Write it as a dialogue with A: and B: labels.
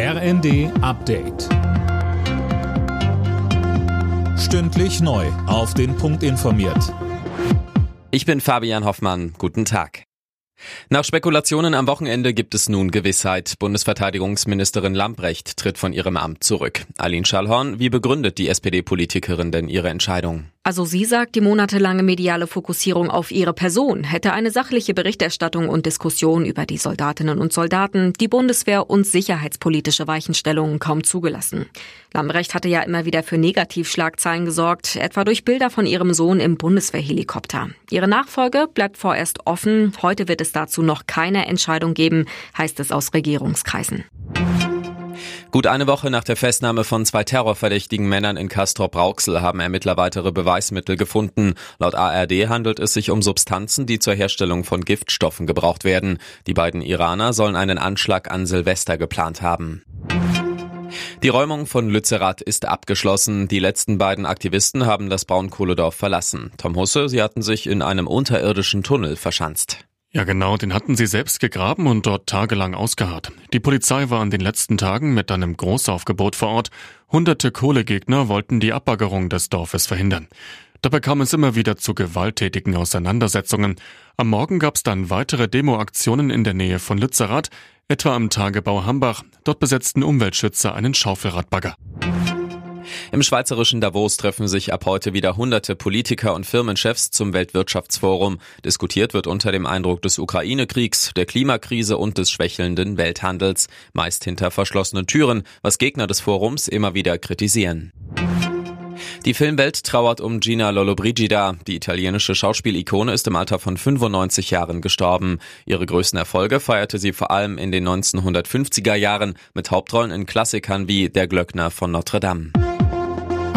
A: RND Update. Stündlich neu. Auf den Punkt informiert.
B: Ich bin Fabian Hoffmann. Guten Tag. Nach Spekulationen am Wochenende gibt es nun Gewissheit. Bundesverteidigungsministerin Lambrecht tritt von ihrem Amt zurück. Aline Schallhorn, wie begründet die SPD-Politikerin denn ihre Entscheidung?
C: Also sie sagt, die monatelange mediale Fokussierung auf ihre Person hätte eine sachliche Berichterstattung und Diskussion über die Soldatinnen und Soldaten, die Bundeswehr und sicherheitspolitische Weichenstellungen kaum zugelassen. Lambrecht hatte ja immer wieder für Negativschlagzeilen gesorgt, etwa durch Bilder von ihrem Sohn im Bundeswehrhelikopter. Ihre Nachfolge bleibt vorerst offen. Heute wird es dazu noch keine Entscheidung geben, heißt es aus Regierungskreisen.
B: Gut eine Woche nach der Festnahme von zwei terrorverdächtigen Männern in Castrop-Rauxel haben Ermittler weitere Beweismittel gefunden. Laut ARD handelt es sich um Substanzen, die zur Herstellung von Giftstoffen gebraucht werden. Die beiden Iraner sollen einen Anschlag an Silvester geplant haben. Die Räumung von Lützerath ist abgeschlossen. Die letzten beiden Aktivisten haben das Braunkohledorf verlassen. Tom Husse, sie hatten sich in einem unterirdischen Tunnel verschanzt.
D: Ja, genau, den hatten sie selbst gegraben und dort tagelang ausgeharrt. Die Polizei war in den letzten Tagen mit einem Großaufgebot vor Ort. Hunderte Kohlegegner wollten die Abbaggerung des Dorfes verhindern. Dabei kam es immer wieder zu gewalttätigen Auseinandersetzungen. Am Morgen gab es dann weitere Demoaktionen in der Nähe von Lützerath, etwa am Tagebau Hambach. Dort besetzten Umweltschützer einen Schaufelradbagger.
B: Im schweizerischen Davos treffen sich ab heute wieder hunderte Politiker und Firmenchefs zum Weltwirtschaftsforum. Diskutiert wird unter dem Eindruck des Ukraine-Kriegs, der Klimakrise und des schwächelnden Welthandels, meist hinter verschlossenen Türen, was Gegner des Forums immer wieder kritisieren. Die Filmwelt trauert um Gina Lollobrigida. Die italienische Schauspielikone ist im Alter von 95 Jahren gestorben. Ihre größten Erfolge feierte sie vor allem in den 1950er Jahren mit Hauptrollen in Klassikern wie Der Glöckner von Notre Dame.